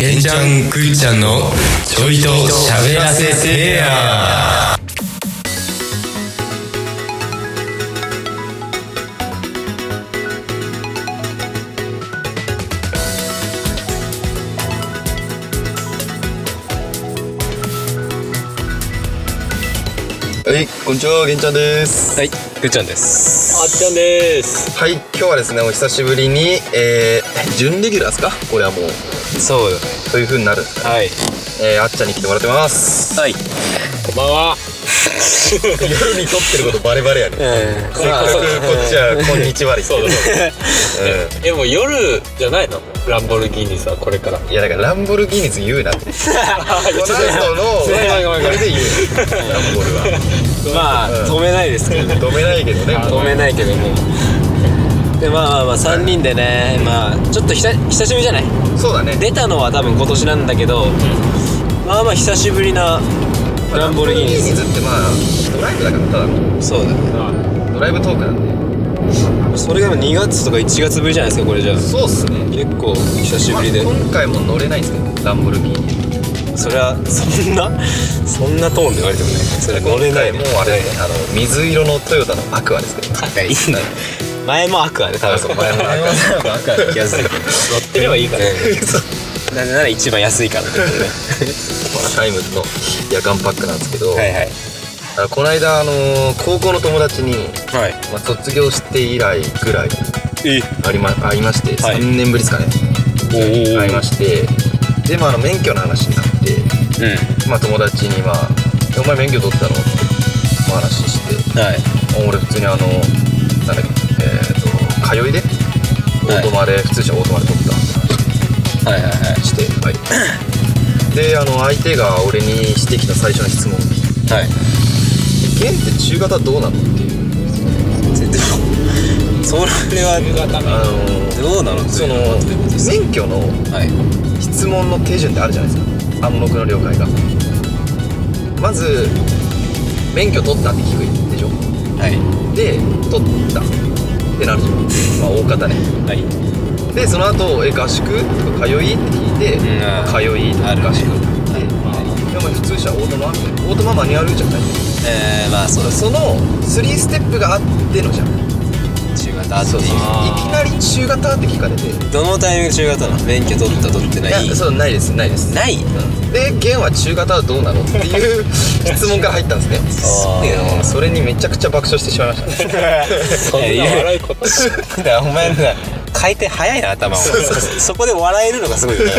けんちゃんくっちゃんのちょいと喋らせてやはい、こんにちは、げんちゃんです。はいくっちゃんですあっちゃんです。はい、今日はですね、お久しぶりに、えー、準レギュラーですか？これはもう、そうそういう風になるんですかはいえー、あっちゃんに来てもらってます。はいこんばんは。夜に撮ってることバレバレやね。えせっかくこっちは、こんにちはでそうだそうだ。うえ、もう夜じゃないの？ランボルギーニさ、これから。ん。いや、だからランボルギーニズ言うなって。この後の、こごめんごめんごめんれで言う。ランボルは。まあ止めないですけどね止めないけどね、もう止めないけどもでまあまあまあ3人でねまあちょっとひた久しぶりじゃない？そうだね。出たのは多分今年なんだけど、まあまあ久しぶりなランボルギーニズってまあ、ドライブだから、ただの。そうだねドライブトークなんで。それが2月とか1月ぶりじゃないですかこれじゃあそうっすね。結構久しぶりでまあ今回も乗れないんですけど、ランボルギーニ。それはそんな？そんなトーンで言われてもねそれは乗れない今回もうあれですね、あの水色のトヨタのアクアですけど、はいいいんだ前もアクアで多分そう前もアクアアクアで気がする。けど乗ってればいいから。そ うなぜなら一番安いからってことね。タイムズの夜間パックなんですけど、はいはい。この間、あのー高校の友達に、はい。まあ、卒業して以来ぐらいえ。ありま会いまして、はい。3年ぶりですかね。おお会いましてで、まあ、あの免許の話になって、うまあ、友達に、まあ「お前免許取ったの?」ってお話ししてんはい。俺普通にあのなんだっけえっ、と通いでオートマで、普通車オートマで取った。って話はいはいはい。してはい。であの相手が俺にしてきた最初の質問。はい「ゲンって中型どうなの?」っていう。でもそれは夕方あの。のどうなのその免許のはい。質問の手順ってあるじゃないですか。暗黙の了解が。まず免許取ったって聞くでしょ？はい。で取ったってなるじゃんまあ大方ね。はい。でその後え合宿？とか通い？って聞いて、うん。まあ通いあるね。合宿。で、でも普通車オートマオートママニュアルじゃない。えー、まあそうですその3ステップがあってのじゃん中型っていう。いきなり中型って聞かれて。どのタイミング中型なの？免許取った取ってない？いやそうないですないです。ない？うん。で現は中型はどうなのっていう質問から入ったんですね。あー。うんそれにめちゃくちゃ爆笑してしまいました。ね そんな笑いこと。だお前な回転早いな頭を。そこで笑えるのがすごいよね。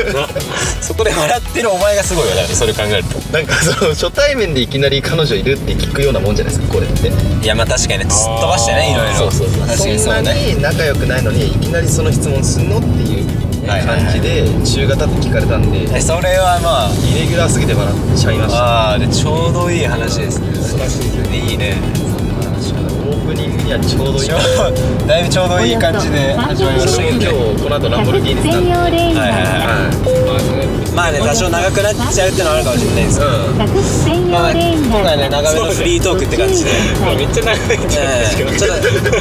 そこで笑ってるお前がすごいよね。それ考えると。なんかその初対面でいきなり彼女いるって聞くようなもんじゃないですかこれって。いやまあ確かにね。すっ飛ばしてねいろいろ。そうそうそう確かにそんなに仲良くないのにいきなりその質問すんのっていう感じで中型って聞かれたんでえそれはまあイレギュラーすぎて笑っちゃいました。ああでちょうどいい話ですね。いいね。オープニングにはちょうどいいだいぶちょうどいい感じで始まりましたけど今ね日この後ランボルギーニなんで専用レーンはいはいがはまあね多少長くなっちゃうってのはあるかもしれないですけどいうんまあレーン今回がね長めのフリートークって感じでめっちゃ長いんですけど。ええちょっと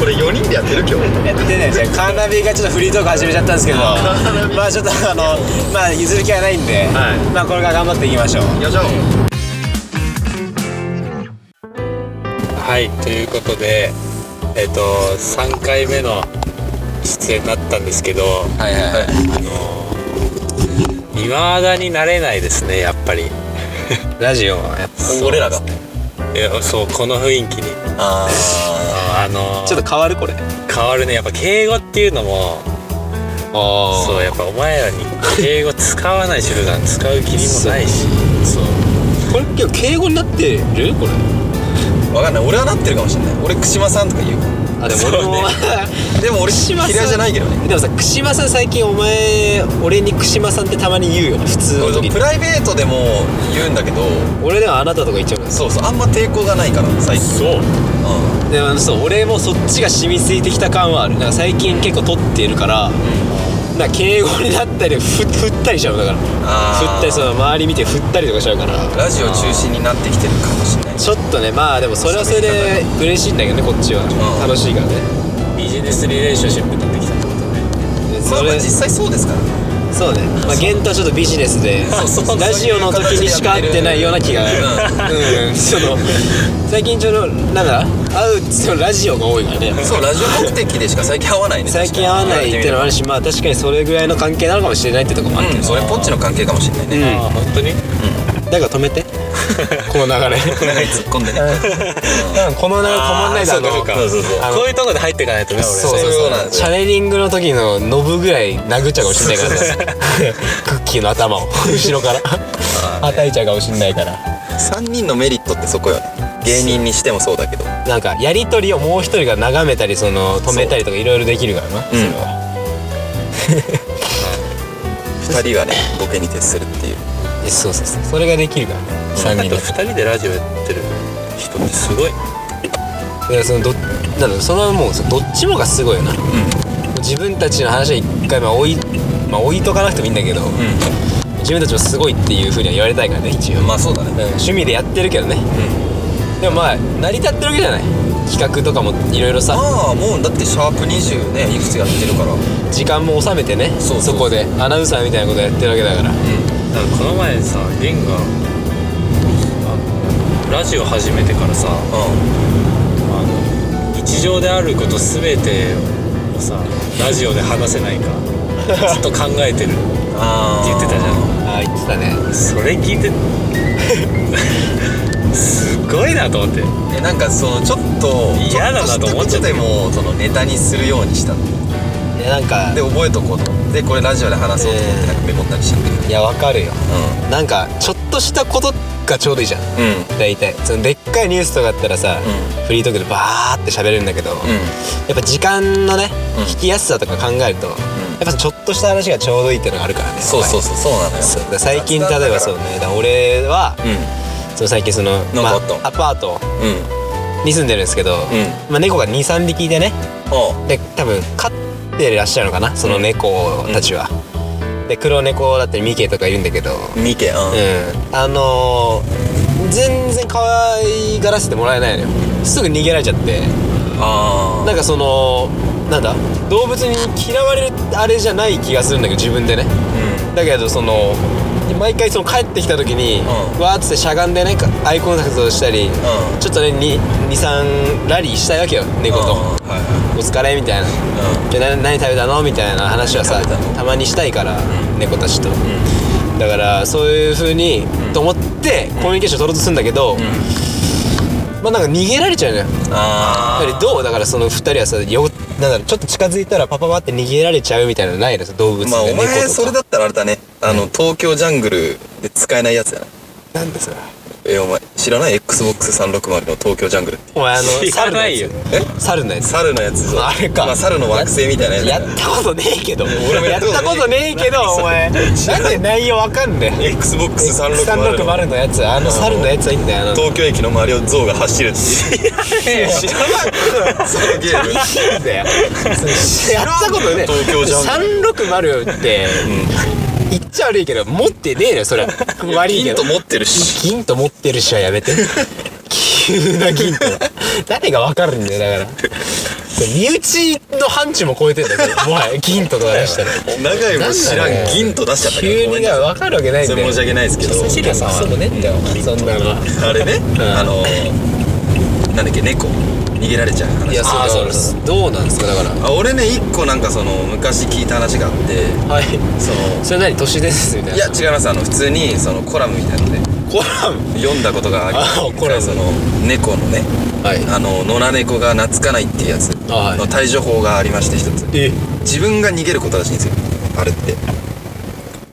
これ4人でやってる今日やってねじゃあカーナビがちょっとフリートーク始めちゃったんですけどまあちょっとあのまあ譲る気はないんで、はいまあこれから頑張っていきましょう行きましょうはい、ということで、えっ、と、3回目の出演になったんですけど、はいはいはい。あの未だになれないですね、やっぱり。ラジオは。やっぱ俺らがいやそう、この雰囲気に。ああのちょっと変わるこれ。変わるね。やっぱ敬語っていうのも、あそう、やっぱお前らに敬語使わないし、普段使う気にもないし。そう。これ今日敬語になってる？これわかんない。俺はなってるかもしれない。俺串間さんとか言う。あでも俺も、でも俺嫌いじゃないけどね。でもさ串間さん最近お前俺に串間さんってたまに言うよね普通のプライベートでも言うんだけど。俺ではあなたとか言っちゃうんですそうそうあんま抵抗がないから最近。そう。うでもそう俺もそっちが染みついてきた感はある。なんか最近結構撮っているから、なんか敬語になったりふ振ったりしちゃうだから。振ったりその周り見て振ったりとかしちゃうから。んラジオ中心になってきてるかもしれない。ちょっとねまあでもそれはそれで嬉しいんだけどねこっちは、ん。楽しいからね。ビジネスリレーションシップになってきたってことね。でまあそれまあ実際そうですからそうね。まあ玄とはちょっとビジネスでそうそう。そうラジオの時にしか会ってないような気が。うん、その最近ちょうどなんだ？会うっつってもラジオが多いからね。そうラジオ目的でしか最近会わないね。最近会わないっていうのもあるしまあ確かにそれぐらいの関係なのかもしれないってとこもあるけど、うんそれポッチの関係かもしれないね。うん。ああ本当に？だから止めて。この流れ。突っ込んでね。うん。この流れ止まんないだろうかそうか。そうそうこういうとこで入っていかないとね俺。そうそうそう。なんですよ。チャネリングの時のノブぐらい殴っちゃうかもしれないから。さ クッキーの頭を。後ろから。叩いちゃうかもしれないから。3人のメリットってそこよね。芸人にしてもそうだけど。なんかやり取りをもう一人が眺めたりその止めたりとかいろいろできるからな。それうんは、2人がねボケに徹するっていうえそうそうそう。それができるからね。3人とで2人でラジオやってる人ってすごい。だからそのどなんだろうそのもうどっちもがすごいよな。自分たちの話は一回まあ置いまあ置いとかなくてもいいんだけど、自分たちもすごいっていうふうには言われたいからね一応、うんまあそうだね。うん趣味でやってるけどね、でもまあ成り立ってるわけじゃない。企画とかもいろいろさ。ああもうだってシャープ20ねいくつやってるから。時間も収めてねそこでアナウンサーみたいなことやってるわけだからだからこの前さゲンがあのラジオ始めてからさうあの日常であること全てをさラジオで話せないか ずっと考えてるって言ってたじゃん。ああ言ってたね。それ聞いてすごいなと思って。えなんかそのちょっと嫌だなと思っちゃったでもそのネタにするようにしたのいやなんか。で覚えとこうと。でこれラジオで話そうと思ってなんかメモったりしたんだけどいやわかるよ。なんかちょっとしたことがちょうどいいじゃん。うん。うん大体。そのでっかいニュースとかあったらさ、うフリートークでバーって喋れるんだけど、うん。やっぱ時間のね、うん。聞きやすさとか考えると、やっぱちょっとした話がちょうどいいっていうのがあるからねそうそうそうそうなのよ。最近例えばそうね。俺は、うその最近そのまあ、アパートんうん。に住んでるんですけど、まあ、猫が23匹いてね。おで多分飼ってらっしゃるのかな？その猫たちは、で黒猫だったりミケとかいるんだけど。ミケうん。うん。あのー全然可愛がらせてもらえないのよ。すぐ逃げられちゃって。あなんかそのなんだ？動物に嫌われるあれじゃない気がするんだけど自分でね。だけどその毎回その帰ってきた時に、うん。わーっつってしゃがんでねかアイコンタクトしたり、ん。ちょっとね23ラリーしたいわけよ猫と、うん。はいはお疲れみたいな、いじゃあ何何食べたのみたいな話はさたまにしたいから、猫たちと、だからそういう風に、と思ってコミュニケーション取ろうとするんだけど、まあなんか逃げられちゃうのよ。あやっぱりどう？だからその2人はさよなんだろうちょっと近づいたらパパパって逃げられちゃうみたいなのないのさ動物でまあお前それだったらあれだね。あの東京ジャングルで使えないやつやな。なんでそれえお前知らない？XBOX360 の東京ジャングルって。お前あの知らないよ。え？猿のやつ。猿のやつあれか。まあ猿の惑星みたいなやつやったことねえけど。俺もやったことねえけどお前。なんで内容わかんねえ？XBOX360 360のやつ。あの猿のやつはいいんだよあの東京駅の周りを象が走るっていう。知らないそのゲーム。やったことね東京ジャン360って言っちゃ悪いけど持ってねえのよそれ。悪いけど。ヒント持ってるし。銀と持ってるしはやめて。急な銀と。誰がわかるんだよだから。身内の範疇も超えてんだよもはや銀ととか出したら。長いも知らん銀と出しちゃったけど急にがわかるわけないんだよ。それ申し訳ないですけど。さんそうもねえんだよそんなのあれねあのなんだっけ猫。逃げられちゃう話。いやあーそうだそうどうなんですかだから。あ俺ね一個なんかその昔聞いた話があって。はい。そのそれ何都市伝説みたいな？いや違います。あの普通にそのコラムみたいの。でコラム？読んだことがありあコラム。その猫のね。はい。あの野良猫が懐かないっていうやつ。あはい。の対処法がありまして一つ。え？自分が逃げることらしいんですよ。あれって。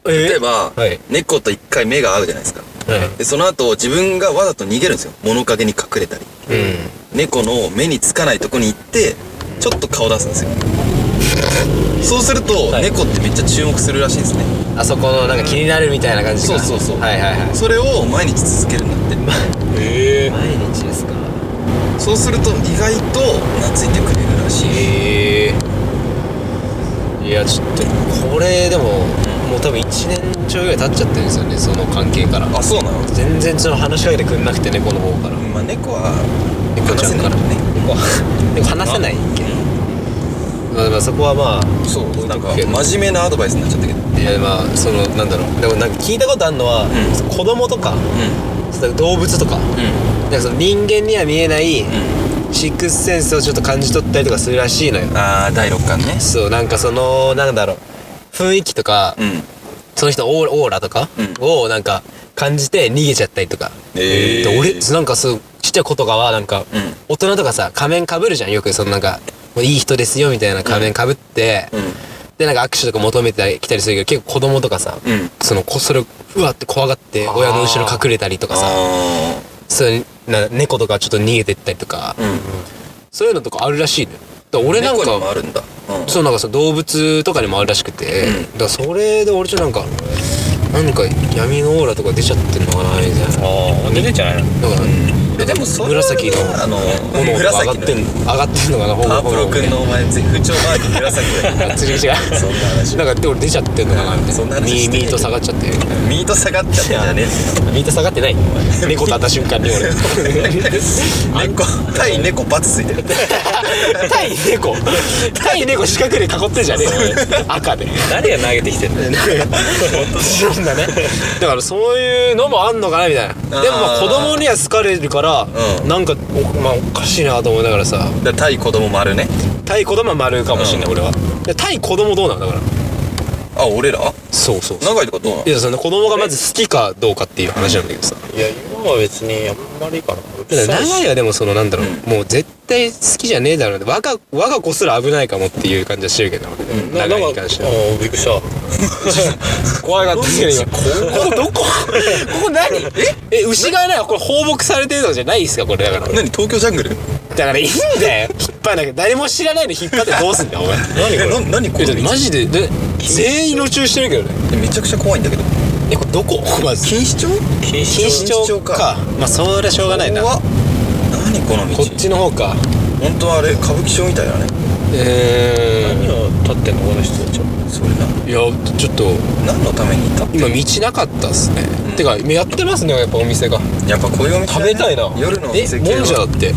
例えば、はい。猫と一回目が合うじゃないですか。はでその後自分がわざと逃げるんですよ。物陰に隠れたり。いうん。猫の目につかないとこに行ってちょっと顔出すんですよ。そうすると、はい。猫ってめっちゃ注目するらしいんですね。あそこのなんか気になるみたいな感じかそうそうそう。はいはいはい。それを毎日続けるんだって。え。毎日ですか？そうすると意外と懐いてくれるらしい。へえ。いやちょっとこれでももう多分1年ちょいぐらい経っちゃってるんですよねその関係から。あそうなの？全然その話しかけてくんなくて猫の方から。まあ猫は猫ちゃんから。ね。猫は。猫話せないっけまあまあそこはまあそうなんか。真面目なアドバイスになっちゃったけど。いやまあそのなんだろう。でもなんか聞いたことあるのは、う子供とかうそう動物とか。んうん。なんかその人間には見えないうん。シックスセンスをちょっと感じ取ったりとかするらしいのよ。ああ第六感ね。そうなんかそのなんだろう。雰囲気とか、うんその人のオーラとかうん。をなんか感じて逃げちゃったりとか、えで俺なんかそうちっちゃい子とかはなんか、うん。大人とかさ仮面かぶるじゃんよくそのなんかいい人ですよみたいな仮面かぶって、うん。でなんか握手とか求めてきたりするけど結構子供とかさ、うん。そのこそれをうわって怖がって親の後ろ隠れたりとかさあそうな猫とかちょっと逃げてったりとか、そういうのとかあるらしいねだ俺なん猫にもあかるんだうん。そうなんかさ動物とかにもあるらしくて、うん。だそれで俺ちょっとなんかなん。か闇のオーラとか出ちゃってんのかなみたいな。ああ出てんじゃないの？だから、えでもそれは紫のあの炎とか上が紫ってんの。上がってんのかなほパープロ君のお前ぜ不調マーク紫だよ 違う違う。そんな話。なんかで俺出ちゃってんのかなみたいな。そんな話ミーミーと下がっちゃって。ミート下がっちゃってんじゃねえ。ミート下がってない。猫と会った瞬間に俺。猫対猫バツついてる。対猫。対猫四角で囲ってんじゃねえ。赤で。誰が投げてきてんの？そうだね。だからそういうのもあんのかなみたいな。でもまあ子供には好かれるから、うん。なんかお,、まあ、おかしいなと思いながらさ。だ対子供もあるね。対子供は丸かもしんない、俺は。で対子供どうなのだからあ俺ら？そうそうそう。長いとかどうなのいやその子供がまず好きかどうかっていう話なんだけどさ。いや今は別にあんまりかな。だから長いはでもそのなんだろう、もう絶対好きじゃねえだろうね我が我が子すら危ないかもっていう感じはしてるけど、な長いなんかに関しては。ああびっくりした。怖かったですけど今？ここどこ？ここ何？え？え牛がねこれ放牧されてるのじゃないですかこれだから。何？東京ジャングル？だからいいんだよ。引っ張らなきゃ。誰も知らないの引っ張ってどうすんだよお前。何えな何これ？えマジで？で全員路中してるけどね。えめちゃくちゃ怖いんだけど。えこれどこ？まず。錦糸町錦錦糸町か。か。まあそれはしょうがないな。怖っ。何この道？こっちの方か。本当あれ歌舞伎町みたいだね。え何を立ってんのこの人たちは？それな。ー、いやちょっと。何のために行った？今道なかったっすね、てかやってますねやっぱお店が。やっぱこういうお店だね。食べたいな。夜のおえ店系は。もんじゃだって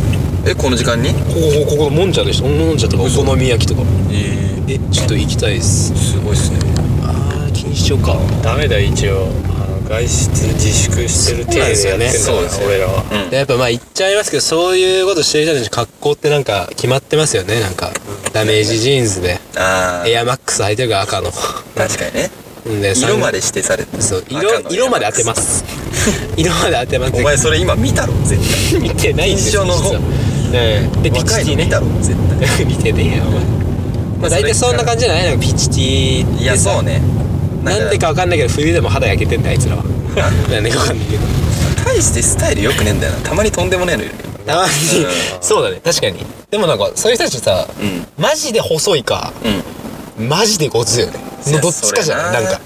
えこの時間に？ここここもんじゃでしょ。もんじゃとかお好み焼きとか。ええちょっと行きたいっす。すごいっすね。ああ錦糸町か。ダメだよ一応。あの外出自粛してる程度でやってんだそうからなんですよね。俺らは。うん。でやっぱまあ言っちゃいますけどそういうことしてる人たちの格好ってなんか決まってますよね。なんかダメージジーンズで。ああエアマックス履いてるから赤の。確かにね。で色まで指定されてる。そう色色まで当てます。色まで当てます。お前それ今見たろ絶対。見てないんですよでピチティね。の見たろ絶対。見てねえよお前。まあ大体そんな感じじゃない？なんかピチティいやそうね。なんでかわかんないけど冬でも肌焼けてんだあいつらは。なんでかわかんないけど。大してスタイル良くねえんだよな。たまにとんでもねえのいるたまに。そうだね確かに。でもなんかそういう人たちさうん。マジで細いかうん。マジでごついよね。いやどっちかじゃない？な。んなか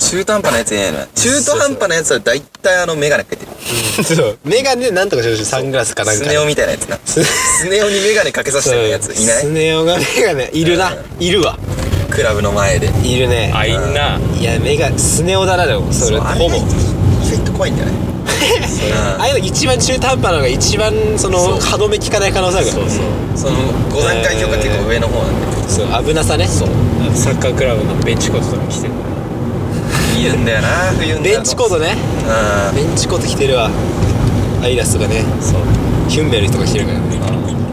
中途半端なやついないの中途半端なやつは大体あのメガネかけてる。そう。メガネなんとかしてほしいサングラスかなんかスネ夫みたいなやつな。ススネ夫にメガネかけさせてるやつ。いなスいネ夫がメガネいるな。うん。いるわ。クラブの前で。いるね。あいんな。いやメガスネ夫だなでも。それほぼ。意外と怖いんだよねああいうの一番中途半端なのが一番その歯止め効かない可能性あるから。そうそう。その5段階評価結構上の方なんで。そう危なさね。そう。サッカークラブのベンチコートとか着てるいるんだよな冬になるとベンチコートね。うん。ベンチコート着てるわ。アイラスとかね。そう。ヒュンメルとか着てるから。ね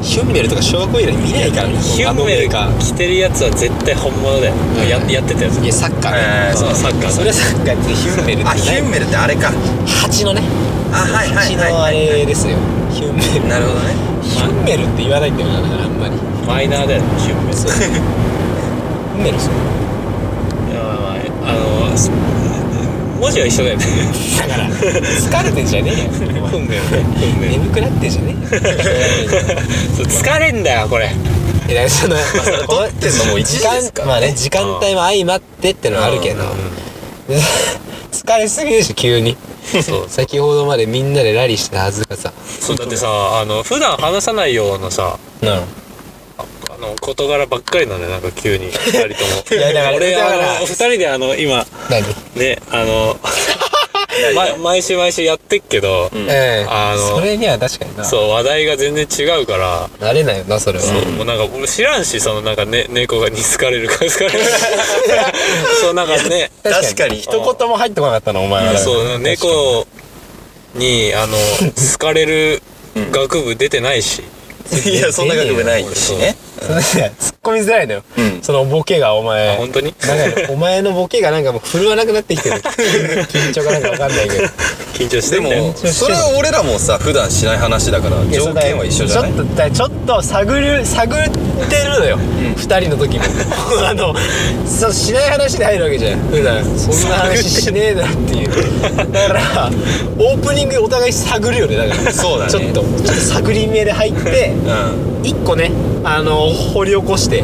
ヒュンメルとか小学校以来見ないからね。ヒュンメルか着てるやつは絶対本物だよ。ややってたやつ。いやサッカーね。えーそう。サッカーそれはサッカーってヒュンメルってあヒュンメルってあれか。蜂のね。あはいはい蜂のあれですよ。ヒュンメル。なるほどね。ヒュンメルって言わないんだよなだからあんまり。マイナーだよねヒュンメル。そう。ヒュンメルそう文字は一緒だよね。だから疲れてんじゃねえよ。本名本名眠くなってんじゃねえよ。疲れんだよこれ。いやその撮ってんのもう一時ですからまあね時間帯も相まってってのはあるけど。疲れすぎでしょ急に。そう。先ほどまでみんなでラリーしてたはずがさ。そうだってさあの普段話さないようなさうん。あの事柄ばっかりなんだよなんか急に二人とも。いやだから俺だからあの二人であの今何？ねあの ま毎週毎週やってっけど、ええ。あのそれには確かにな。そう話題が全然違うから。なれないよなそれは。そうもうなんか俺知らんしそのなんか、ね、猫がに好かれるか好かれる。そうなんかね。確かに。一言も入ってこなかったのお前は。そう猫にあの好かれる学部出てないし、いやそんな学部ないしねそれね突っ込みづらいのよ、うん。そのボケがおあ前本当に？なんかお前のボケがなんかもう振るわなくなってきてる。緊張かなんかわかんないけど。緊張してでもそれは俺らもさ普段しない話だから条件は一緒じゃない？ちょっとだちょっと探る探ってるのよ、二人の時も。あのそうしない話で入るわけじゃん。普段。そんな話しねえなっていう。だからオープニングお互い探るよね。だからそうだね。ちょっとちょっと探り目で入ってうん。一個ねあの掘り起こして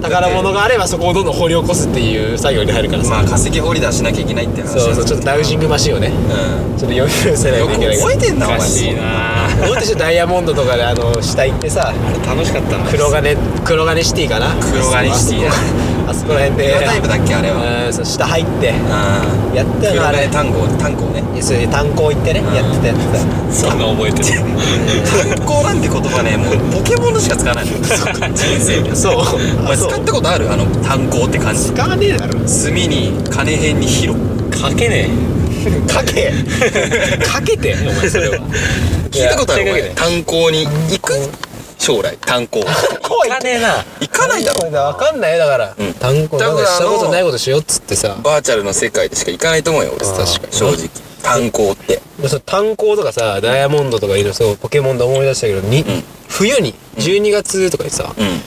宝物があればそこをどんどん掘り起こすっていう作業に入るからさ、まあ化石掘り出しなきゃいけないって話そうそうちょっとダウジングマシンをねうちょっと余裕せないんよくといけない覚えてんなお前しいな俺たちダイヤモンドとかであの下行ってさあれ楽しかったな黒金黒金シティかな？黒金シティだ。あそこら辺で。何タイプだっけあれは？うんそう下入って。うん。やったよなあれ。単語単語ね。それで炭鉱行ってねやってたやってそんな覚えてる。単語なんて言葉ねもうポケモンでしか使わないの。人生そう。お前使ったことある？あの単語って感じ。使わねえだろ。墨に金辺に広書けねかけ？かけてお前それは。聞いたことある？お前。いや手炭鉱に行く将来。炭鉱。え書かねえな。行かないだろ。わかんないよ。だからうん。炭鉱なんかしたことないことしようっつってさ。バーチャルの世界でしか行かないと思うよ俺確かに正直。炭鉱って。でその炭鉱とかさダイヤモンドとかいるそうポケモンで思い出したけどに、ん。冬に12月とかにさ、うん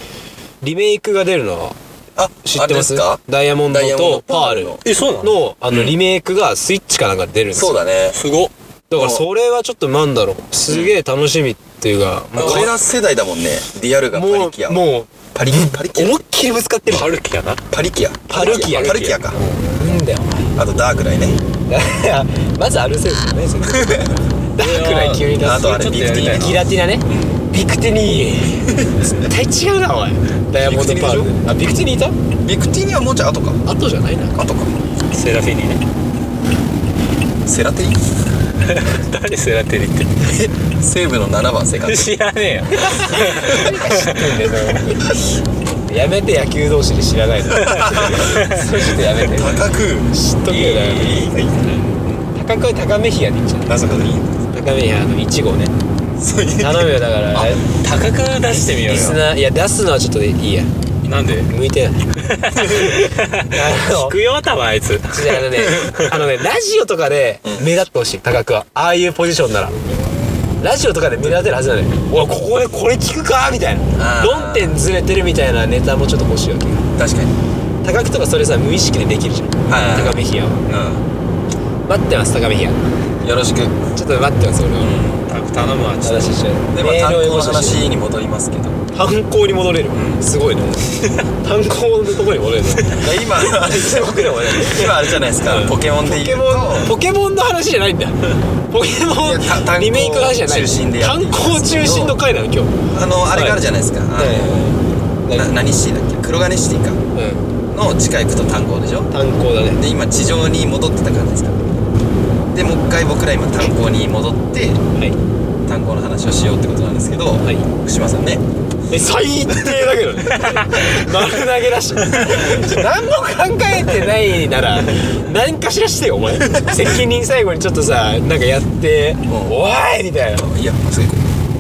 リメイクが出るの。あ知ってます？か？ダイヤモンドとパール。のえそうなの？のあのリメイクがスイッチかなんかで出るんですよ。そうだね。すごっ。だからそれはちょっとなんだろう。すげえ楽しみっていうか、もう俺ら世代だもんね。リアルがパもリキア。うもうパリパリキア？思いっきりぶつかってる。パルキやな。パリキア。パルキア。パルキアか。なんだよあとダークライね。まずアルセウスだねそれ。ダークライ急に出す。あとあれちょっとやりたいな。ギラティナねビクティニー。絶対違うなおい。ダイヤモンドパール。あビクティニーいた？ビクティニはもうちょい後か。後じゃないな。後か。セラフィニね。セラテリ？誰セラテリって？西武の7番セカンド。知らねえよ。やめて野球同士で知らないの。それちょっとやめて。高く。知っとけよ高く高めひやでいいんじゃない？高めひやあの1号ねそういう。頼むよだから。高く出してみようリスよナーいや出すのはちょっといいや。なんで？向いてない。あの聞くよ多分あいつ。違うあのね あのねラジオとかで目立ってほしい高くは。ああいうポジションなら。ラジオとかで目立てるはずなのよ。おいここでこれ聞くか？みたいな。あー。論点ずれてるみたいなネタもちょっと欲しいわけよ。確かに。高くとかそれさ無意識でできるじゃん。はい。はいはい高めひやはう待ってます高めひやんよろしく。でちょっと待ってます俺はタク頼むわちょっ話しちゃうまあ炭鉱の話に戻りますけど。炭鉱に戻れる。すごいね。炭鉱のところに戻れる。今すごくね俺今あれじゃないですか。ポケモンで言うポケモンポケモンの話じゃないんだポケモいやた炭鉱ンリメイクの話じゃない。中心でやって炭鉱中心の回なの今日。とあのあれがあるじゃないですか。あのな何シティだっけ？黒金シティか。うん。の地下行くと炭鉱でしょ？炭鉱だね。で今地上に戻ってた感じですか？でもう一回僕ら今炭鉱に戻ってはい。炭鉱の話をしようってことなんですけど、はい。福島さんね。え最低だけどね。丸投げだし何も考えてないなら何かしらしてよお前。責任最後にちょっとさなんかやって「おい!」みたいな。いや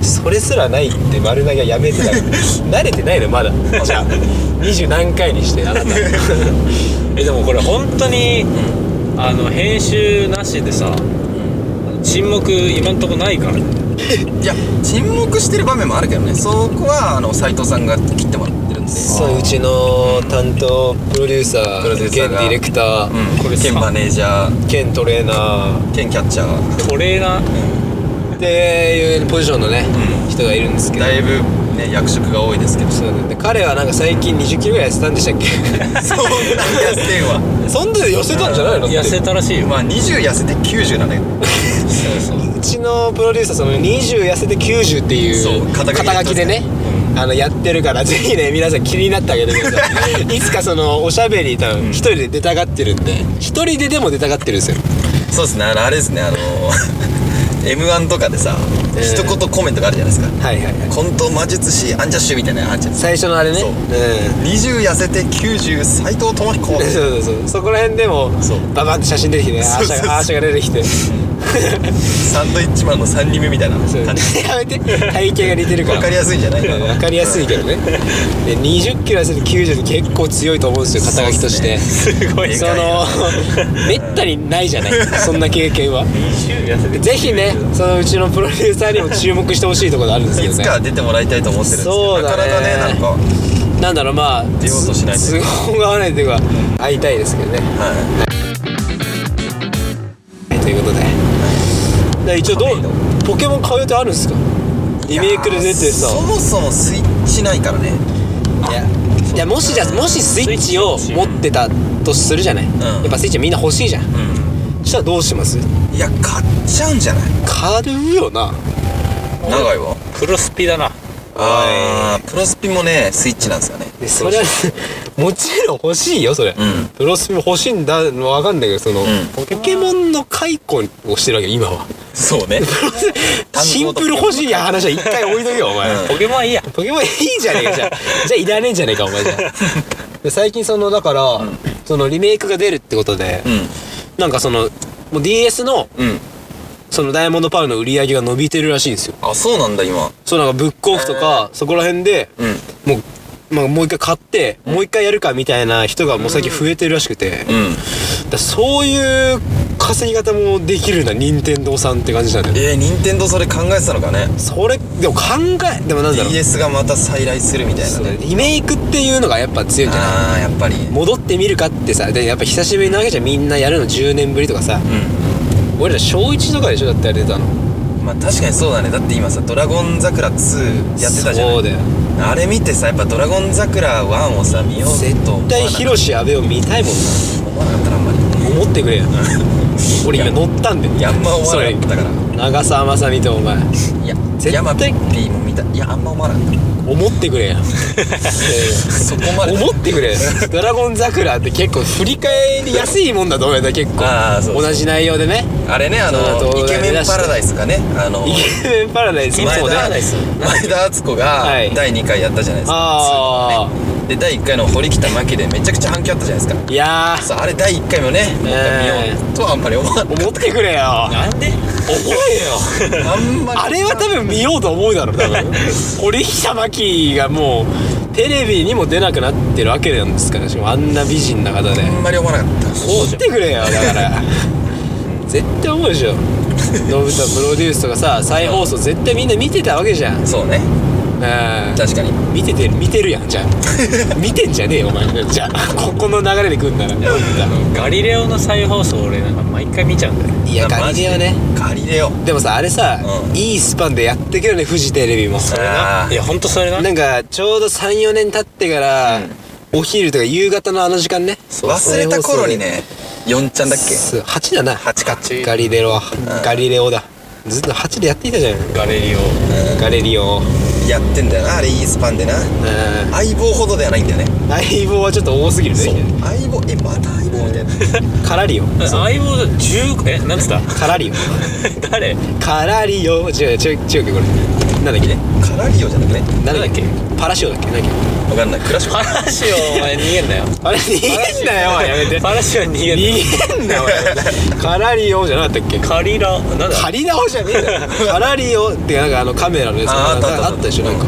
それすらないって丸投げはやめてたから慣れてないのまだ。じゃあ二十何回にしてあなた。えでもこれ本当にあの編集なしでさ沈黙今んとこないから。ね ういや沈黙してる場面もあるけどね。そこはあの斉藤さんが切ってもらってるんで。そううちの担当プロデューサプロデュー兼デーサーがィレクター、うん。これさ兼マネージャー。兼トレーナ兼キャッチャー。トレーナー？ーっていうポジションのね、人がいるんですけど。だいぶね役職が多いですけど。そうね。で彼はなんか最近2 0キロぐらい痩せたんでしたっけ？そんなに痩せてんわ。そんで痩せたんじゃないの？痩せたらしいよ。まあ20痩せて90なんだけど。そうそう。うちのプロデューサーその20痩せて90っていう肩書きでねあのやってるからぜひね皆さん気になってあげてください。いつかそのおしゃべり多分一人で出たがってるんで一人ででも出たがってるんですよ。そうですね。あれですねあの m 1とかでさ、えー一言コメントがあるじゃないですか。はいはいはい。コント魔術師アンジャッシュみたいなのあるじゃん最初のあれね。そう。うん。20痩せて90斎藤智彦そうそうそう。そこら辺でもそう。ババンって写真出てきてねアーそうそう。そうがアーシャが出てきて。サンドイッチマンの3人目みたいな。そう。感じやめて。体型が似てるから。分かりやすいんじゃないかな。分かりやすいけどね。で20キロ痩せて90って結構強いと思うんですよ肩書きとして。すごい。そのめったにないじゃない。そんな経験は。20痩せてぜひねそのうちのプロデューサーにも注目してほしいところあるんですけいつどねか出てもらいたいと思ってるんですけどそうだね。なかなかねなんか。なんだろうまあ出ようとしないと。都合が合わないというか会いたいですけどね。ははい。ということで。で一応どうポケモン買う予定あるんですか？いリメイクで出てさ。そもそもスイッチないからね。いやいやもしじゃあもしスイッチを持ってたとするじゃない、やっぱスイッチみんな欲しいじゃん。うそしたらどうします？んいや買っちゃうんじゃない？買うよな。長いわ。プロスピだな。あープロスピもねスイッチなんですよね。でそれはもちろん欲しいよそれ、うん。プロスピも欲しいんだのわかんないけどその、ん。ポケモンの解雇をしてるわけよ今は。そうね。シンプル欲しい話は一回置いとけよお前、うん。ポケモンはいいや。ポケモンいいじゃねえかじゃあ。じゃあいらねえんじゃねえかお前。じゃあ。で最近そのだから、そのリメイクが出るってことで、うんなんかそのもう DS のうん。そのダイヤモンドパウの売り上げが伸びてるらしいんですよ。あそうなんだ今。そうなんかブックオフとかそこら辺でうん。もう、まあ、もう一回買って、もう一回やるかみたいな人がもう最近増えてるらしくて、うん。だそういう稼ぎ方もできるな任天堂さんって感じなんだよね。えー、任天堂それ考えてたのかね。それでも考えでもなんだろう。DS がまた再来するみたいなね。リメイクっていうのがやっぱ強いんじゃない？ああやっぱり。戻ってみるかってさでやっぱ久しぶりなわけじゃんみんなやるの10年ぶりとかさ。う俺ら小1とかでしょ？だってやれてたの。んまあ確かにそうだね。だって今さ「ドラゴン桜2」やってたじゃんそうだよ。あれ見てさやっぱ「ドラゴン桜1」をさ見よう絶と思わな対ヒロシ阿部を見たいもん思わなかったなあんまりな思ってくれよ。俺今乗ったんで。いやあんま思わったから長澤まさみとお前。いや絶対。ヤマピーも見た。いやあんま思わなかっ思ってくれよた そこまで。思ってくれ。ドラゴン桜って結構振り返りやすいもんだと思うんだ結構。あーそう同じ内容でね。あれねあそのイケメンパラダイスがねあのイケメンパラダイスいつもね。前田前田敦子がはい。第2回やったじゃないですか。あで第1回の堀北真希でめちゃくちゃ反響あったじゃないですか。あいやあれ第1回もねなんか見ようとはあんまり思わなー思ってくれよ。なんで思えよ。あんまりあれは多分見ようと思うだろ多分堀北真希がもうテレビにも出なくなってるわけなんですからしかもあんな美人な方で。あんまり思わなかった。思ってくれよだから。絶対思うでしょ。ノブタプロデュースとかさ再放送絶対みんな見てたわけじゃん。そうね確かに。見てて見てるやんじゃあ。見てんじゃねえよお前。じゃあここの流れで来んなら。ガリレオの再放送俺なんか毎回見ちゃうんだよ。ねいやガリレオね。ガリレオ。でもさあれさ、うん。いいスパンでやってくるねフジテレビも。それな。いやほんとそれな。なんかちょうど34年経ってから、お昼とか夕方のあの時間ね。忘れた頃にね4ちゃんだっけ？そう8だな。8か。ガリレオは、ガリレオだ。ずっと8でやっていたじゃん。ガレリオガレリオやってんだよなあれいいスパンでな。うん相棒ほどではないんだよね。相棒はちょっと多すぎるね。相棒えまた相棒みたいな。カラリオ。相棒10えなんつったカラリオ。誰？カラリオ。違う違う違うこれなんだっけ？カラリオじゃなくね？なんだっけ？パラシオだっけ？なんだっわかんない。クラッシュパラシオお前逃げんなよ。けあれ逃げんなよお前やめて。パラシオ逃げんなよ。逃げんなよお前。カラリオじゃなかったっけ？カリラなんだ？カリラオじゃねえだろ。カラリオってなんかあのカメラのやつあったでしょなんか。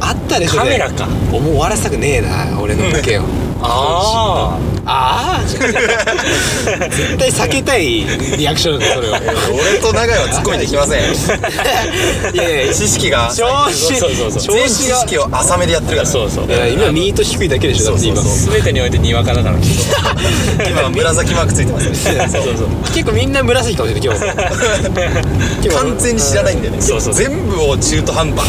あったでしょカメラか。もう終わらせたくねえな俺のボケを。あああ絶対避けたいリアクションだよそれは。俺と永井は突っ込みできません いやいや知識が。調子そうそうそう。調全知識を浅めでやってるから。そうそう。いや今ミート低いだけでしょだって今。そうそう全てにおいてにわかだから今紫マークついてますね。とそうそう。結構みんな紫かもしれない今日今日完全に知らないんだよね。そうそう。全部を中途半端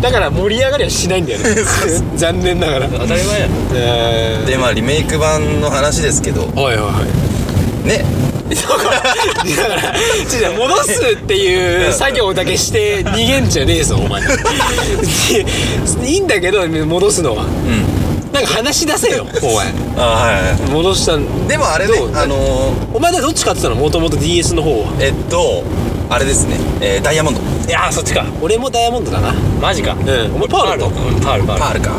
だから盛り上がりはしないんだよね。残念ながら。当たり前や。えでまあリメイク版の話ですけど。いおいおい。ね。だから戻すっていう作業だけして逃げんじゃねえぞお前。いいんだけど戻すのは。うん。なんか話し出せよお前。あはいは戻した。んいでもあれねどう？あのーお前だどっち買ってたの？もともと DS の方は。えっとあれですね、えーダイヤモンド。いやーそっちか。俺もダイヤモンドだな。マジか。うん。お前パールだった？うんパールパール。パールか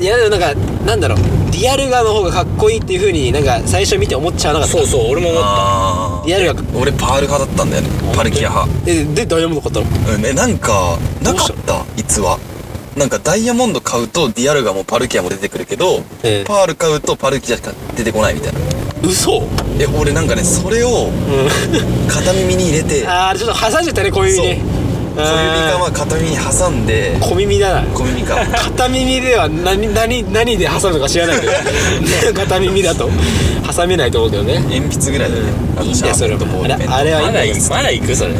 いやでもなんかなんだろう。ディアルガの方がかっこいいっていうふうになんか最初見て思っちゃわなかった。そうそう俺も思った。あディアルガ俺パール派だったんだよね。パルキア派。ででダイヤモンド買ったの？うんねなんかなかった逸話なんかダイヤモンド買うとディアルガもパルキアも出てくるけど、ええ。パール買うとパルキアしか出てこないみたいな。嘘？え俺なんかねそれを片耳に入れて。ああちょっと挟んじゃったね小耳に小指かまあ片耳に挟んで。小耳だな。小耳か。片耳では何何何で挟むのか知らないけど。片耳だと。挟めないと思うけどね。鉛筆ぐらいで。ねあのいいんだよそれも。あれあれはいいんだよ。まだいくそれ。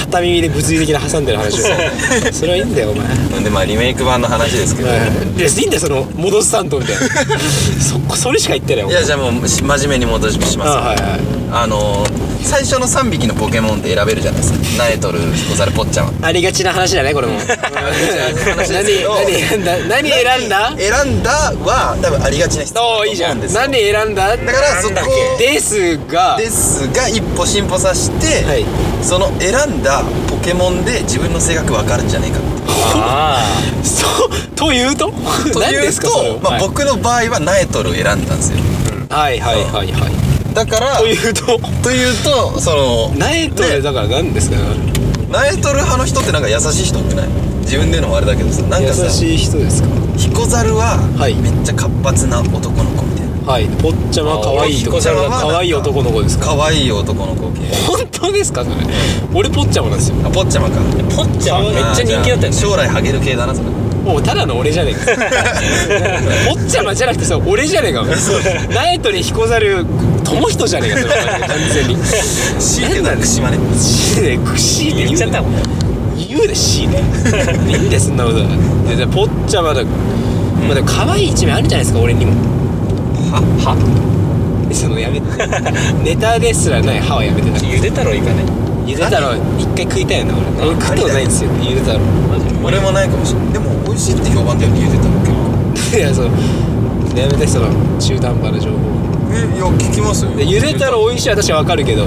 片耳で物理的な挟んでる。話 をそれはいいんだよお前。でまあリメイク版の話ですけど、いやいいんだよその戻す担当みたいな。そそれしか言ってないいやじゃあもうし真面目に戻ししますあはいはい。あのー、最初の3匹のポケモンって選べるじゃないですか。ナエトルヒコザルポッチャマありがちな話だねこれも。何何選んだ何選んだ？選んだは多分ありがちな質問おおいいじゃん。何選んだ？だからそこですが。ですが一歩進歩させて、はい。その選んだポケモンで自分の性格分かるんじゃないかって。あそうというと？と何いうと、まあ、はい。僕の場合はナエトルを選んだんですよ。はいはいはいはい。だからというと？というとそのナエトね。ルだから何ですか？ナエトル派の人ってなんか優しい人ってない？自分でのもあれだけどさなんかさ優しい人ですか？ヒコザルははい。めっちゃ活発な男の子みたいな。はい。ポッチャマ可愛いとこあ俺可愛い男の子ですか？可愛い男の子系。本当ですかそれ？俺ポッチャマなんですよ。あポッチャマか。あポッチャはめっちゃ人気だったよね。将来ハゲる系だなそれもうただの俺じゃねえか。ポッチャマじゃなくてさ俺じゃねえか。ナエトリヒコザル友人じゃねえかそれ完全に。強いて言うなら串間ね。シーでクシーって言っちゃったもん。言うでシーでいいんだよそんなことは。ででポッチャマだまあでも可愛い一面あるじゃないですか俺にも。は？は？そのやめて。ネタですらない歯はやめてた。ゆで太郎いいかねゆで太郎一回食いたいな俺俺食ったことないんですよ。ゆで太郎マジ？俺もないかもしれないでも美味しいって評判だよね茹でたの。結 構いやそう。やめてその中途半端な情報。えいや聞きますよ。でゆで太郎美味しいは私は分かるけど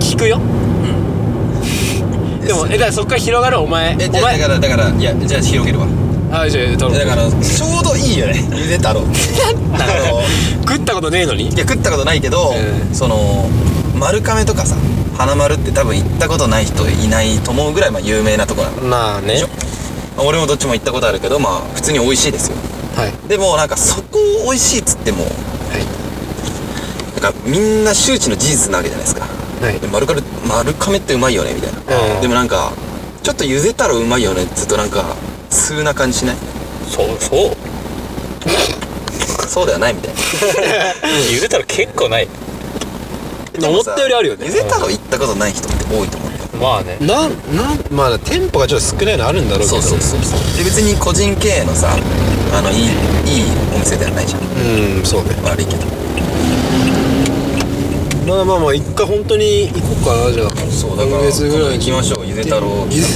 聞くよ。でもえだからそっから広がる？お前えおだからだからいやじゃあ広げるわ。あじゃあ太郎だからちょうどいいよね。ゆで太郎 あの食ったことねえのに？いや食ったことないけど、うん。その丸亀とかさ花丸って多分行ったことない人いないと思うぐらいまあ有名なとこなの。まあね。で俺もどっちも行ったことあるけどまあ普通に美味しいですよ。はい。でもなんかそこ美味しいっつってもはい。なんかみんな周知の事実なわけじゃないですか。はい。で丸亀丸亀ってうまいよねみたいな、うん。でもなんかちょっと茹でたらうまいよねっつうとなんか通な感じしない？そうそう。そうではないみたいな。ゆで太郎結構ない思ったよりあるよね。茹で太郎行ったことない人って多いと思うんだよ。まあね。なんなんまあ店舗がちょっと少ないのあるんだろうけど。そうそうそうそう。で別に個人経営のさあのいいいいお店ではないじゃん。うんそうね。悪いけど。まあまあまあ一回本当に行こうかなじゃあ。そうだから今月ぐらい行きましょうゆで太郎ゆで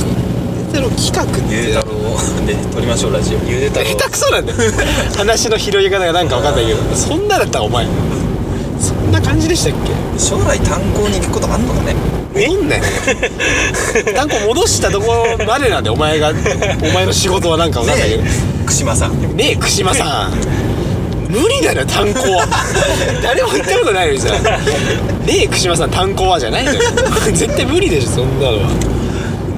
太郎企画って。ゆで太郎で撮りましょうラジオ。ゆで太郎。下手くそなんだよ。話の拾い方がなんか分かんないけど。そんなだったお前感じでしたっけ？将来炭鉱に行くことあんのかね？戻んない単語戻したとこまでなんでお前がお前の仕事はなんか分かんないけど。串間さん。ねえ串間さん。無理だよ炭鉱。は 誰も言ったことないのにさ「ねえ串間さん炭鉱は」じゃないのよ。絶対無理でしょそんなのは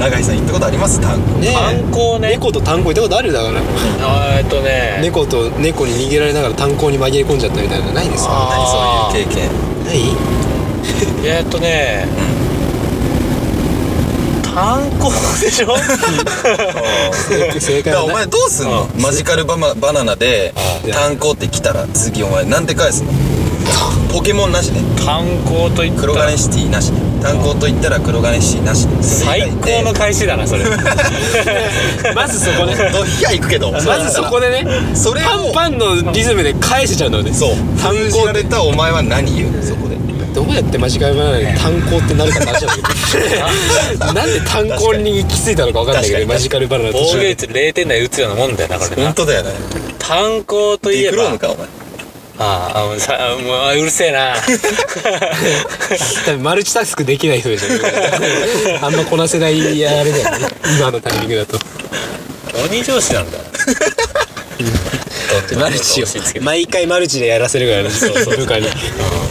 永井さん行ったことあります？炭鉱ねえ。炭鉱ね。猫と炭鉱行ったことあるだから。えっとね。猫と猫に逃げられながら炭鉱に紛れ込んじゃったみたいなのないですか？何そういう経験。ない？えっとね。炭鉱でしょ？正解お前どうすんの？マジカルバマバナナで炭鉱って来たら次お前なんで返すの？ポケモンなしね炭鉱といった黒ら金シティなしね炭鉱と言ったら黒金シティなし。ね最高の返しだなそれ。まずそこね。ドヒヤ行くけど。まずそこでねそれをパンパンのリズムで返せちゃうのね。そう。単単語語れたお前は何言う？のそこで。どうやってマジカルバナナに炭鉱ってなるか話なんだけどなんで炭鉱に行き着いたのか分かんないけどマジカルバナナ防御率0点台打つようなもんだよだからな。本当だよね。炭鉱といデえば。ィクロームかお前ああもうさもうあうるせえな。多分マルチタスクできない人でしょ。あんまこなせないあれだよね。今のタイミングだと。鬼上司なんだ マルチを毎回マルチでやらせるからね。そうそう部下に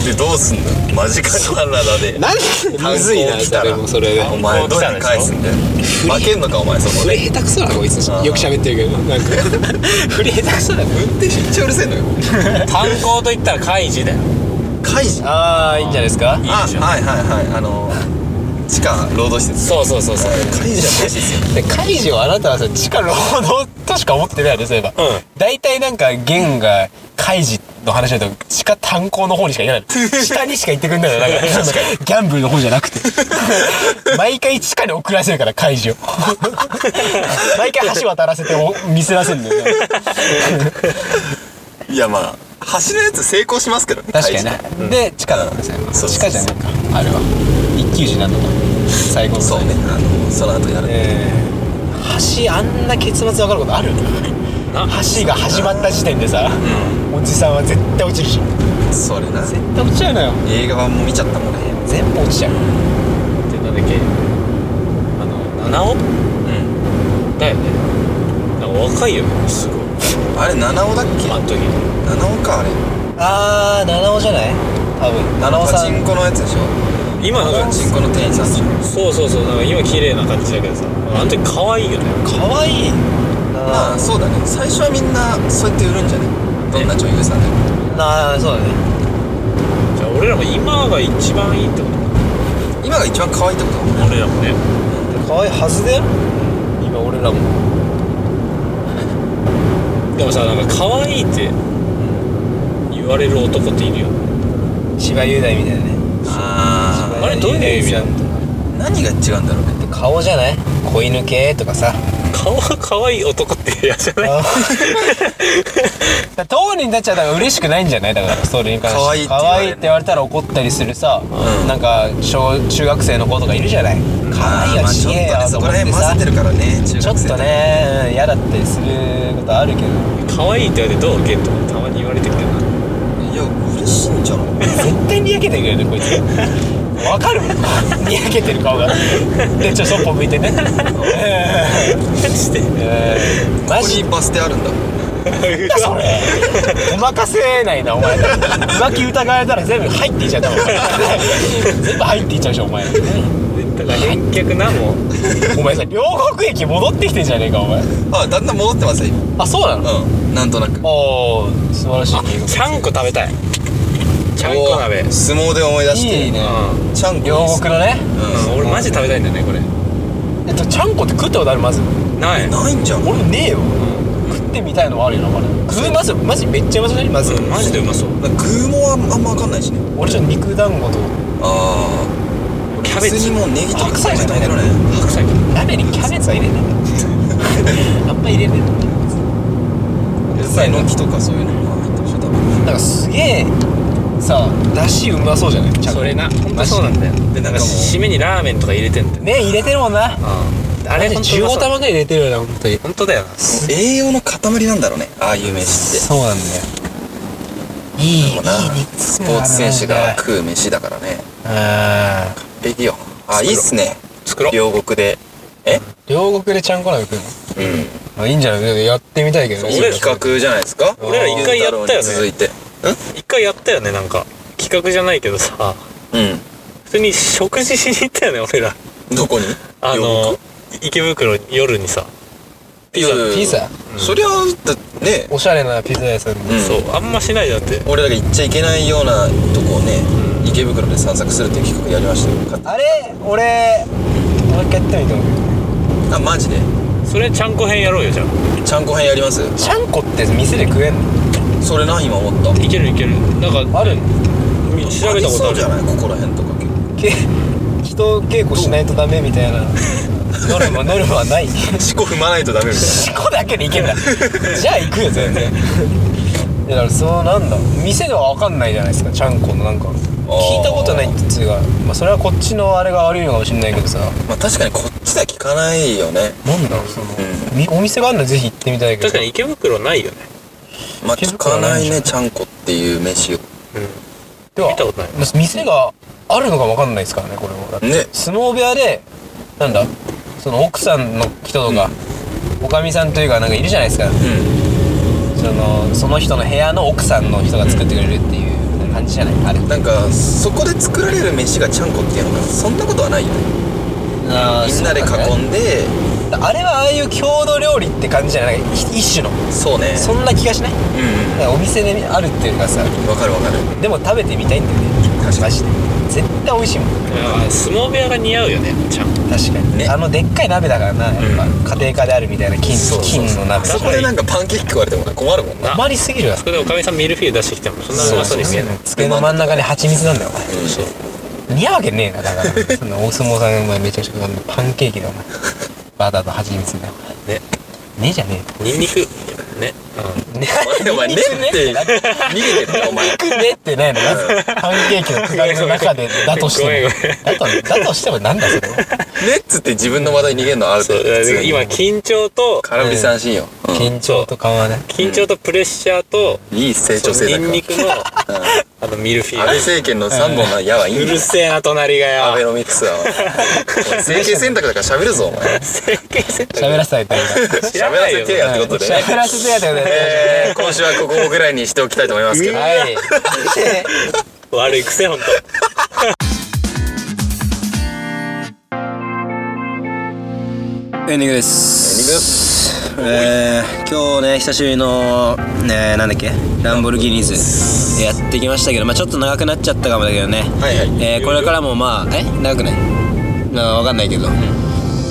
でどうすんの？マジカルバナナでなんでむずいなそれもそれで。お前どうやって返すんだよ。負けんのかお前そこで。振り下手くそこいつよく喋ってるけどなんか振り下手くそ運転手めっちゃうるせえのよ。炭鉱といったらだよ。ああいいんじゃないですか？いいあでしょ。はいはいはい。あの地下労働施設。そうそうそうそう。カイジは欲しいっすよ。でカイジをあなたはさ地下労働としか思ってないよねそういえば、うん。大体なんかゲンがカイジの話だと地下炭鉱の方にしか言わない。下にしか言ってくんないの。なんか ギャンブルの方じゃなくて。毎回地下に送らせるからカイジを。毎回橋渡らせてお見せらせるんだよ。ねいやまあ橋のやつ成功しますけどね確かにね。カイジ、で地下なんですよ。そうそうそう。地下じゃないか。あれは一騎打ちなんとか最後のそうね。あのその後やる。えー橋あんな結末分かることある？な。橋が始まった時点でさ、おじさんは絶対落ちるし。それな。絶対落ちちゃうのよ。映画版も見ちゃったもんね。全部落ちちゃう。でなんだっけ。あの七尾？うん。だよね。なんか若いよ。ねすごい。あれ七尾だっけ？あの時。七尾かあれ。あー七尾じゃない？多分。七尾さん。パチンコのやつでしょ今なんかパチンコの店員さんそうそうそうなんか今綺麗な感じだけどさ。あの時可愛いよね。かわい。いまあそうだね。最初はみんなそうやって売るんじゃね？どんな女優さんでもなあそうだね。じゃあ俺らも今が一番いいってこ今が一番可愛いってこと？だもんと俺らもね。かわいいはずだよ今俺らも。でもさなんか可愛いって言われる男っているよ。千葉雄大みたいなねああれどういう意味なの何が違うんだろうね。顔じゃない？子犬系とかさ。顔が可愛い男って嫌じゃない？あ当人たちはだから嬉しくないんじゃない？だからそれに関して。可愛いいって言われたら怒ったりするさ、うん。なんか小中学生の子とかいるじゃない？可愛いまあよちげえよとねそこらと思ってさ。辺混ぜてるからねちょっとねうん嫌だったりすることあるけど。可愛いって言われてどうゲンとかたまに言われてるけどないや嬉しいんじゃない絶対にやけてくれるねこいつ。わかるもん。にやけてる顔が。でちょっとそっぽ向いてね。マジでうんマジ。バス停あるんだ。それ。ごまかせないなお前。浮気疑われたら全部入っていっちゃう多分全部入っていっちゃうでしょお前。だから返却なもうお前さ両国駅戻ってきてんじゃねえかお前。あだんだん戻ってますよあそうなの？今うんなんとなく。おお素晴らしいちゃんこ食べたいちゃんこ鍋。お相撲で思い出して。いいね。うちゃんこ両す。国のね。うん。俺マジ食べたいんだよねこれ。えっとちゃんこって食ったことある？まず。ない。んないんじゃん。俺ねえよ。食ってみたいのもあるよなまだ。食いますマジめっちゃうまそうじゃない？まず。うんマジでうまそう。具もあんあんま分かんないしね。俺ちょっと肉団子と。ああキャベツ。にもうネギとか白菜じゃないだろね。白菜鍋にキャベツは入れねえ あんま入れね野菜の木とかそういうのも入ってるでしょ多分。えなんかすげえさだしうまそうじゃない？ちゃんと。それな。本当そうなんだよ。で。なんか締めにラーメンとか入れてんだよ。ね入れてるもんな。うん。あれ本当うま15そう。玉ぐらい入れてるよな本当に。本当だよな。栄養の塊なんだろうねああいう飯って。そうなんだよ。いいいな肉スポーツ選手が食う飯だからね。ああ完璧よ。あいいっすね。作ろう。両国で。え？両国でちゃんこ鍋食うの？うん。あいいんじゃない？やってみたいけどいい企画じゃないですか。俺ら一回やったよね。続いて一回やったよねなんか。企画じゃないけどさ。うん。普通に食事しに行ったよね俺ら。うんどこに？あ両の国池袋に夜にさ。ピザ。いやいやピザそりゃだね。おしゃれなピザ屋さんにうん。そうあんましないじゃんって。俺らが行っちゃいけないようなとこをね池袋で散策するっていう企画やりましたよ。あれ？俺もう一回やってみて。もあマジで？それちゃんこ編やろうよじゃあ。ちゃんこ編やります？ちゃんこって店で食えんの？それな今思った。いけるいける。なんかある？み調べたことある。じゃない？ここら辺とか。け人稽古しないとダメみたいな。ノルマノルマはない。四股踏まないとダメみたい四股だけでいけんだじゃあ行くよ全然。いやだからそうなんだ。店では分かんないじゃないですかちゃんこのなんか。聞いたことないっつうか。まあそれはこっちのあれが悪いのかもしれないけどさ。まあ確かにこっちでは聞かないよね。なんだろうその、みお店があるのぜひ行ってみたいけど。確かに池袋ないよねまあ聞かないねちゃんこっていう飯を。では見たことない店があるのか分かんないですからねこれもだってね。相撲部屋でなんだその奥さんの人とか、おかみさんというかなんかいるじゃないですか。そのその人の部屋の奥さんの人が作ってくれるっていう感じじゃない？あれ。なんかそこで作られる飯がちゃんこっていうのがそんなことはないよね。あーみんなで囲んであれはああいう郷土料理って感じじゃない？一一種の。そうね。そんな気がしない？うんなん。かお店であるっていうかさ。うんわかるわかる。でも食べてみたいんだよね。確かに。絶対美味しいもん。相撲部屋が似合うよねちゃん。確かにね。あのでっかい鍋だからなやっぱ、家庭科であるみたいな金そうそうそう。金の鍋。そこでなんかパンケーキ食われても困るもんな。余りすぎるわ。そこでおかみさんミルフィーユ出してきてもそんなうまそうに見えない。机の真ん中に蜂蜜なんだよ似合うわけねえなだから。そのお相撲さんお前めちゃくちゃパンケーキだお前バターと蜂蜜ね。ね。えじゃねニンニク。ね。えね。お前ね。って逃げてる。お前ねってないのまずパンケーキのくだりの中でだとしてもだとだとしてもなんだそれねっつって自分の話題逃げる。のある。そう普通に今緊張と空振り三振よ、緊張と緩和ね緊張とプレッシャーといい成長そうニンニクのあのミルフィーユ安倍政権の3本の矢はいいんうるせえな隣がアベよノミクスは政権選択だから喋る。ぞお前政権選択喋らせてあげたら喋らせてやってことで喋らせてやってことでえー今週はここぐらいにしておきたいと思いますけど。はい。悪い癖ほんと。エンディングです。えー、今日ね久しぶりのねなんだっけランボルギニーズやってきましたけどまあちょっと長くなっちゃったかもだけどね。はいはい。えー、これからもまあえ？長くないまあわかんないけど、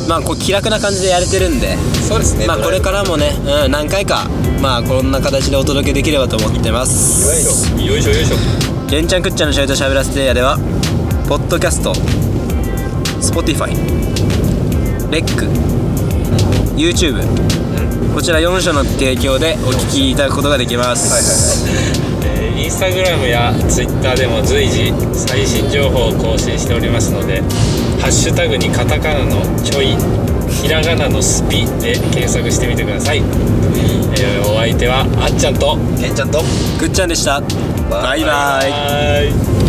まあこう気楽な感じでやれてるんで。そうですね。まあこれ。からもね、うん、何回かまあこんな形でお届けできればと思ってます。よいしょ。よいしょゲンちゃんくっちゃんのシャイとしゃべらせてやではポッドキャスト Spotify レック YouTube こちら4社の提供でお聞きいただくことができます、えーインスタグラムやツイッターでも随時最新情報を更新しておりますのでハッシュタグにカタカナのちょいひらがなのスピで検索してみてください、えーお相手はあっちゃんとケンちゃんとぐっちゃんでした。バイ。バイバイ